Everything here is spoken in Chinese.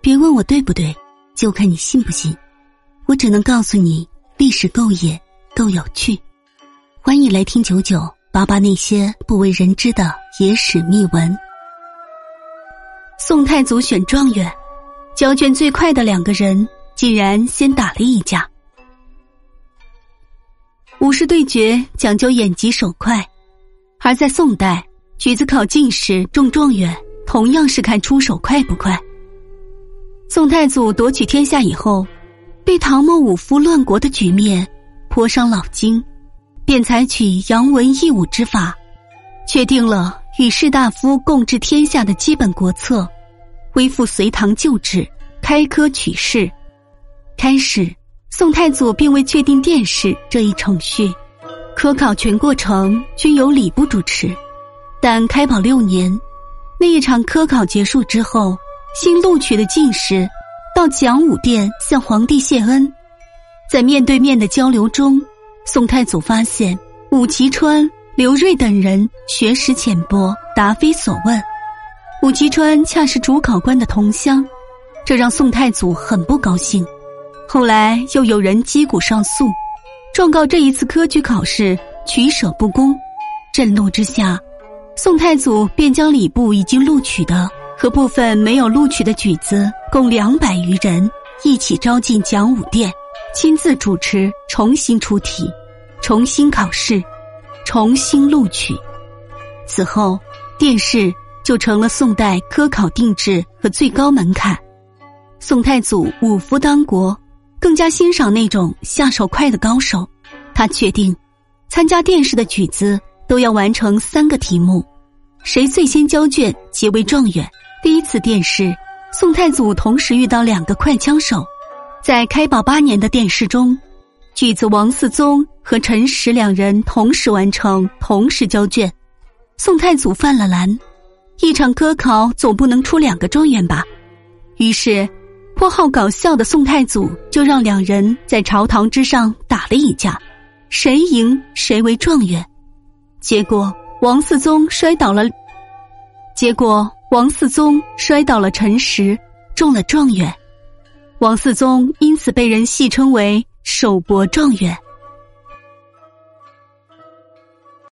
别问我对不对，就看你信不信。我只能告诉你，历史够野，够有趣。欢迎来听九九八八那些不为人知的野史秘闻。宋太祖选状元，交卷最快的两个人竟然先打了一架。武士对决讲究眼疾手快，而在宋代，举子考进士、中状元，同样是看出手快不快。宋太祖夺取天下以后，对唐末五夫乱国的局面颇伤脑筋，便采取扬文抑武之法，确定了与士大夫共治天下的基本国策，恢复隋唐旧制，开科取士。开始，宋太祖并未确定殿试这一程序，科考全过程均由礼部主持。但开宝六年，那一场科考结束之后。新录取的进士到讲武殿向皇帝谢恩，在面对面的交流中，宋太祖发现武吉川、刘瑞等人学识浅薄，答非所问。武吉川恰是主考官的同乡，这让宋太祖很不高兴。后来又有人击鼓上诉，状告这一次科举考试取舍不公。震怒之下，宋太祖便将礼部已经录取的。和部分没有录取的举子共两百余人一起招进讲武殿，亲自主持重新出题、重新考试、重新录取。此后，殿试就成了宋代科考定制和最高门槛。宋太祖五夫当国，更加欣赏那种下手快的高手。他确定，参加殿试的举子都要完成三个题目，谁最先交卷即为状元。第一次殿试，宋太祖同时遇到两个快枪手。在开宝八年的殿试中，举子王嗣宗和陈实两人同时完成，同时交卷。宋太祖犯了难，一场科考总不能出两个状元吧？于是，颇好搞笑的宋太祖就让两人在朝堂之上打了一架，谁赢谁为状元。结果，王嗣宗摔倒了。结果。王嗣宗摔倒了陈实，中了状元。王嗣宗因此被人戏称为“首博状元”。